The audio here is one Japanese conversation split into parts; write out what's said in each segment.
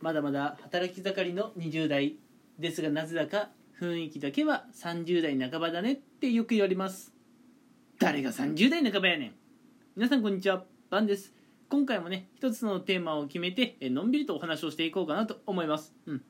まだまだ働き盛りの20代ですがなぜだか雰囲気だけは30代半ばだねってよく言われます。誰が30代半ばやねん。皆さんこんにちはバンです。今回もね一つのテーマを決めてえのんびりとお話をしていこうかなと思います。うん。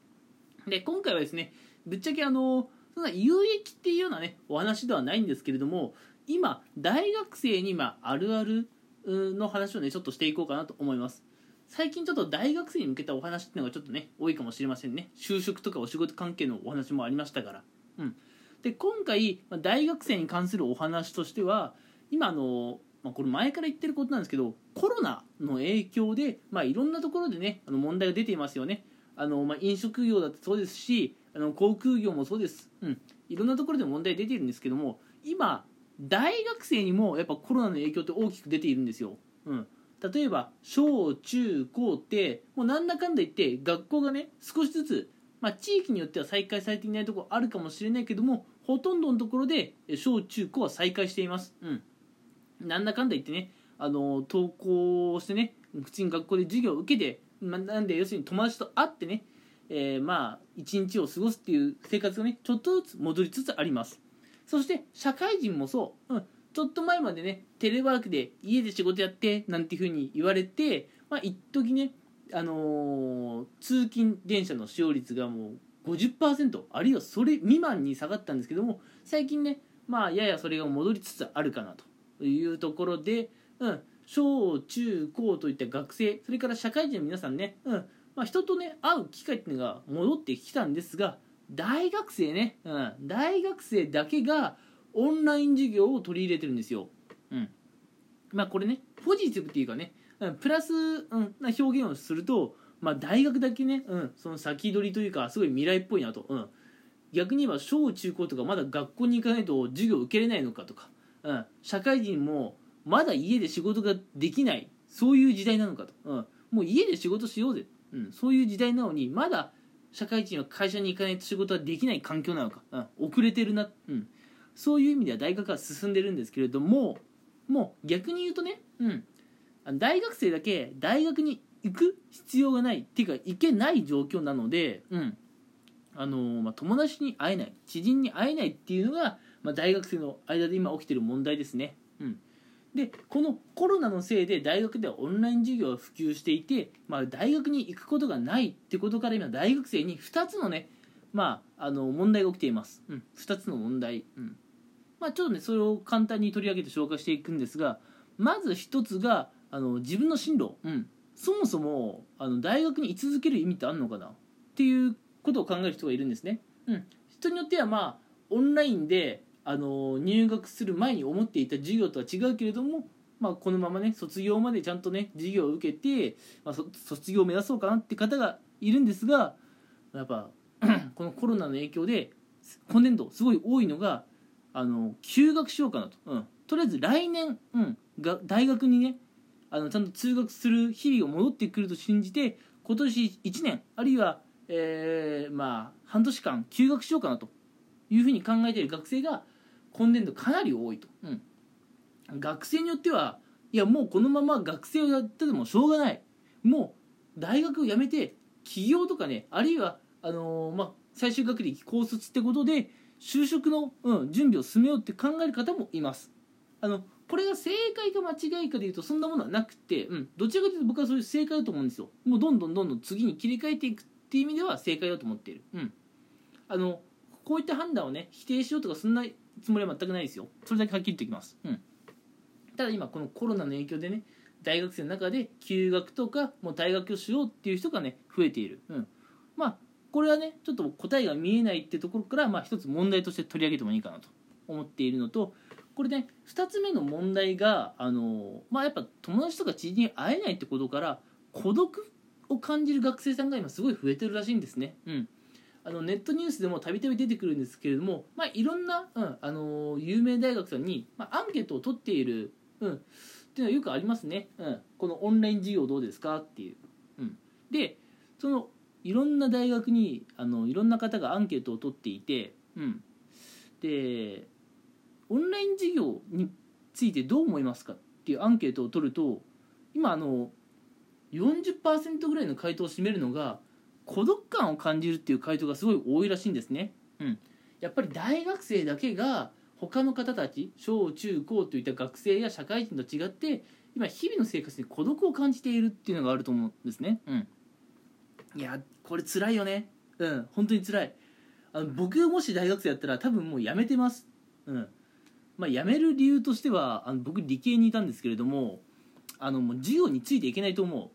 で今回はですねぶっちゃけあのそんな有益っていうようなねお話ではないんですけれども今大学生にまあるあるの話をねちょっとしていこうかなと思います。最近ちょっと大学生に向けたお話っていうのがちょっとね多いかもしれませんね。就職とかお仕事関係のお話もありましたから。うん。で今回大学生に関するお話としては今あの、まあ、これ前から言ってることなんですけどコロナの影響で、まあ、いろんなところでねあの問題が出ていますよね。あの、まあ、飲食業だってそうですしあの航空業もそうです、うん、いろんなところで問題出ているんですけども今大学生にもやっぱコロナの影響って大きく出ているんですよ、うん、例えば小中高ってもうなんだかんだ言って学校がね少しずつ、まあ、地域によっては再開されていないところあるかもしれないけどもほとんどのところで小中高は再開しています、うん、なんだかんだ言ってねあの登校してね普通に学校で授業を受けて、まあ、なんで要するに友達と会ってね、えー、まあ一日を過ごすっていう生活がねちょっとずつ戻りつつあります。そして社会人もそう、うん、ちょっと前までねテレワークで家で仕事やってなんていうふうに言われてまあ一時ねあのー、通勤電車の使用率がもう50%あるいはそれ未満に下がったんですけども最近ねまあややそれが戻りつつあるかなというところで、うん、小中高といった学生それから社会人の皆さんね、うんまあ、人とね会う機会っていうのが戻ってきたんですが大学生ね、うん、大学生だけがオンライン授業を取り入れてるんですよ。うん。まあこれね、ポジティブっていうかね、プラス、うん、な表現をすると、まあ大学だけね、うん、その先取りというか、すごい未来っぽいなと。うん。逆に言えば小中高とかまだ学校に行かないと授業受けれないのかとか、うん、社会人もまだ家で仕事ができないそういう時代なのかと、うん、もう家で仕事しようぜ、うん、そういう時代なのにまだ社会人は会社に行かないと仕事はできない環境なのか、うん、遅れてるな、うん、そういう意味では大学は進んでるんですけれどももう逆に言うとね、うん、大学生だけ大学に行く必要がないっていうか行けない状況なので、うん。あのー、まあ、友達に会えない知人に会えないっていうのが、まあ、大学生の間で今起きてる問題ですね。うん。でこのコロナのせいで大学ではオンライン授業が普及していて、まあ、大学に行くことがないってことから今大学生に2つのね、まあ、あの問題が起きています、うん、2つの問題、うん。まあ、ちょっとねそれを簡単に取り上げて紹介していくんですがまず1つがあの自分の進路、うん、そもそもあの大学に居続ける意味ってあるのかな？っていうことを考える人がいるんですね、うん、人によってはまあオンラインであの入学する前に思っていた授業とは違うけれども、まあ、このままね卒業までちゃんとね授業を受けて、まあ、卒業を目指そうかなって方がいるんですがやっぱ このコロナの影響で今年度すごい多いのがあの休学しようかなと、うん、とりあえず来年、うん、が大学にねあのちゃんと通学する日々が戻ってくると信じて今年1年あるいは、えー、まあ半年間休学しようかなと。いうふうに考えている学生が今年度かなり多いと、うん、学生によってはいやもうこのまま学生をやっててもしょうがない。もう大学を辞めて起業とかねあるいはあのー、まあ、最終学歴高卒ってことで就職の、うん、準備を進めようって考える方もいます。あのこれが正解か間違いかでいうとそんなものはなくて、うん、どちらかというと僕はそういう正解だと思うんですよ。もうどんどんどんどん次に切り替えていくっていう意味では正解だと思っている、うん、あのこういった判断をね否定しようとかそんなつもりは全くないですよ。それだけはっきり言っておきます、うん、ただ今このコロナの影響でね大学生の中で休学とかもう退学をしようっていう人がね増えている、うん、まあこれはねちょっと答えが見えないってところからまあ一つ問題として取り上げてもいいかなと思っているのとこれね2つ目の問題があのまあやっぱ友達とか知人に会えないってことから孤独を感じる学生さんが今すごい増えてるらしいんですね。うん。あのネットニュースでもたびたび出てくるんですけれども、まあ、いろんな、うんあの有名大学さんに、まあ、アンケートを取っている、うん、っていうのはよくありますね、うん、このオンライン授業どうですか？っていう、うん、でそのいろんな大学にあのいろんな方がアンケートを取っていて、うん、でオンライン授業についてどう思いますかっていうアンケートを取ると今あの40%ぐらいの回答を占めるのが孤独感を感じるっていう回答がすごい多いらしいんですね。うん、やっぱり大学生だけが他の方たち小中高といった学生や社会人と違って今日々の生活に孤独を感じているっていうのがあると思うんですね。うん、いやこれ辛いよね。うん本当に辛い。あの僕もし大学生だったら多分もうやめてます。うんまあ、辞める理由としてはあの僕理系にいたんですけれどもあのもう授業についていけないと思う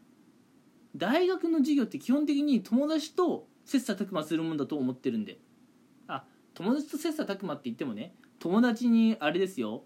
大学の授業って基本的に友達と切磋琢磨するもんだと思ってるんであ友達と切磋琢磨って言ってもね友達にあれですよ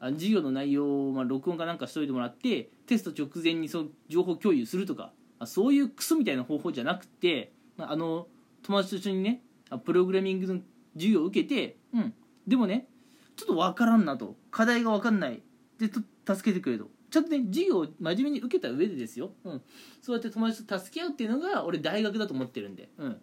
あ授業の内容を、まあ、録音かなんかしといてもらってテスト直前にその情報共有するとかあそういうクソみたいな方法じゃなくて、まあ、あの友達と一緒にねプログラミングの授業を受けて、うん、でもねちょっと分からんなと。課題が分かんない。で助けてくれと。ちゃんとね授業を真面目に受けた上でですよ、うん、そうやって友達と助け合うっていうのが俺大学だと思ってるんで、うん、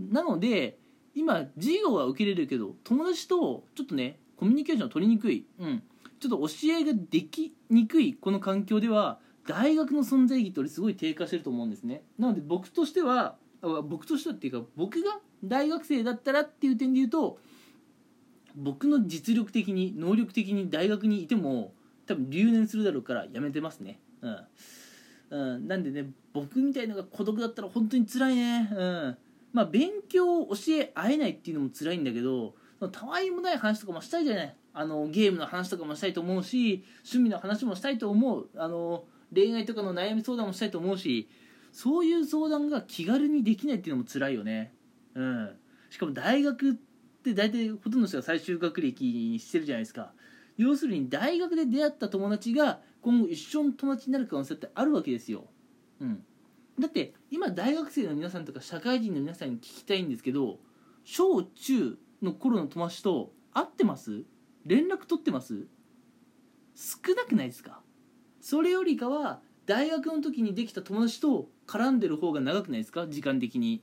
なので今授業は受けれるけど友達とちょっとねコミュニケーションを取りにくい、うん、ちょっと教えができにくいこの環境では大学の存在意義って俺すごい低下してると思うんですね。なので僕としては僕としてはっていうか僕が大学生だったらっていう点で言うと僕の実力的に能力的に大学にいても多分留年するだろうからやめてますね。うん、うん、なんでね僕みたいのが孤独だったら本当に辛いね。うん。まあ勉強を教え合えないっていうのも辛いんだけどたわいもない話とかもしたいじゃない。あのゲームの話とかもしたいと思うし趣味の話もしたいと思う。あの恋愛とかの悩み相談もしたいと思うしそういう相談が気軽にできないっていうのも辛いよね。うん。しかも大学って大体ほとんどの人が最終学歴にしてるじゃないですか。要するに大学で出会った友達が今後一生の友達になる可能性ってあるわけですよ、うん、だって今大学生の皆さんとか社会人の皆さんに聞きたいんですけど小中の頃の友達と会ってます？連絡取ってます？少なくないですか？それよりかは大学の時にできた友達と絡んでる方が長くないですか？時間的に。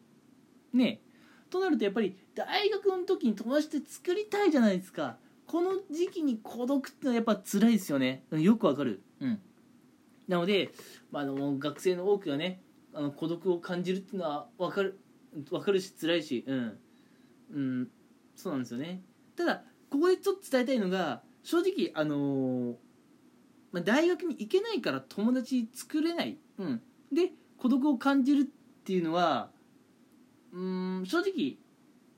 ね。となるとやっぱり大学の時に友達って作りたいじゃないですか。この時期に孤独ってのはやっぱ辛いですよね。よくわかる。うん。なので、まあ、あの学生の多くがねあの孤独を感じるっていうのは分かる。分かるし辛いし。うん。うん。そうなんですよね。ただここでちょっと伝えたいのが正直あのー、まあ、大学に行けないから友達作れない、うん、で孤独を感じるっていうのはうん正直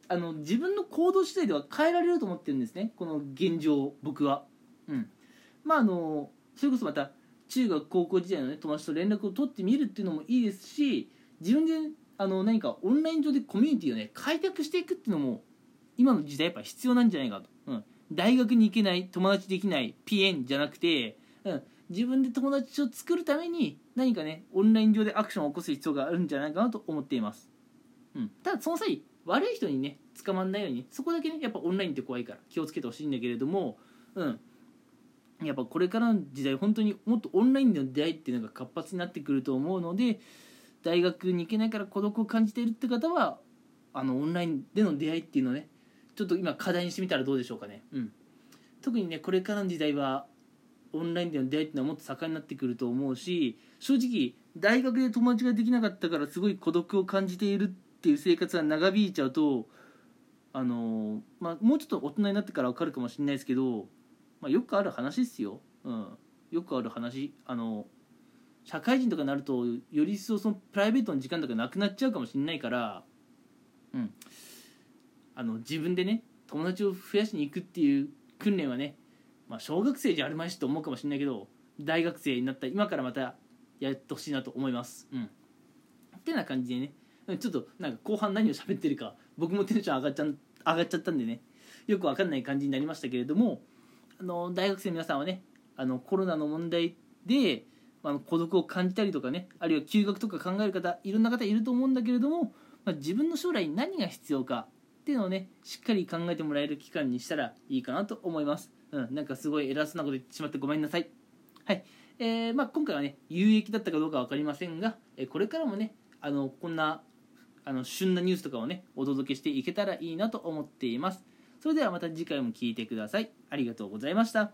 あの自分の行動次第では変えられると思ってるんですね。この現状僕は。うん。まああのそれこそまた中学高校時代のね友達と連絡を取ってみるっていうのもいいですし自分であの何かオンライン上でコミュニティをね開拓していくっていうのも今の時代やっぱ必要なんじゃないかと、うん、大学に行けない友達できないピエンじゃなくて、うん、自分で友達を作るために何かねオンライン上でアクションを起こす必要があるんじゃないかなと思っています、うん、ただその際悪い人にね捕まんないようにそこだけねやっぱオンラインって怖いから気をつけてほしいんだけれどもうん。やっぱこれからの時代本当にもっとオンラインでの出会いっていうのが活発になってくると思うので大学に行けないから孤独を感じているって方はあのオンラインでの出会いっていうのをねちょっと今課題にしてみたらどうでしょうかね、うん、特にねこれからの時代はオンラインでの出会いっていうのはもっと盛んになってくると思うし正直大学で友達ができなかったからすごい孤独を感じているっていう生活が長引いちゃうとあのまあ、もうちょっと大人になってから分かるかもしれないですけど、まあ、よくある話ですよ、うん、よくある話。あの社会人とかになるとより一層そのプライベートの時間とかなくなっちゃうかもしれないから、うん、あの自分でね友達を増やしに行くっていう訓練はね、まあ、小学生じゃあるまいしと思うかもしれないけど大学生になった今からまたやってほしいなと思います。うん、ってな感じでね。ちょっとなんか後半何を喋ってるか僕もテンション上がっちゃ上がっちゃったんでね。よくわかんない感じになりましたけれどもあの大学生の皆さんはねあのコロナの問題で、まあ、孤独を感じたりとかねあるいは休学とか考える方いろんな方いると思うんだけれども、まあ、自分の将来何が必要かっていうのをねしっかり考えてもらえる期間にしたらいいかなと思います、うん、なんかすごい偉そうなこと言ってしまってごめんなさい。はい。えーまあ、今回はね有益だったかどうか分かりませんが、えこれからもねあのこんなあの旬なニュースとかをねお届けしていけたらいいなと思っています。それではまた次回も聴いてください。ありがとうございました。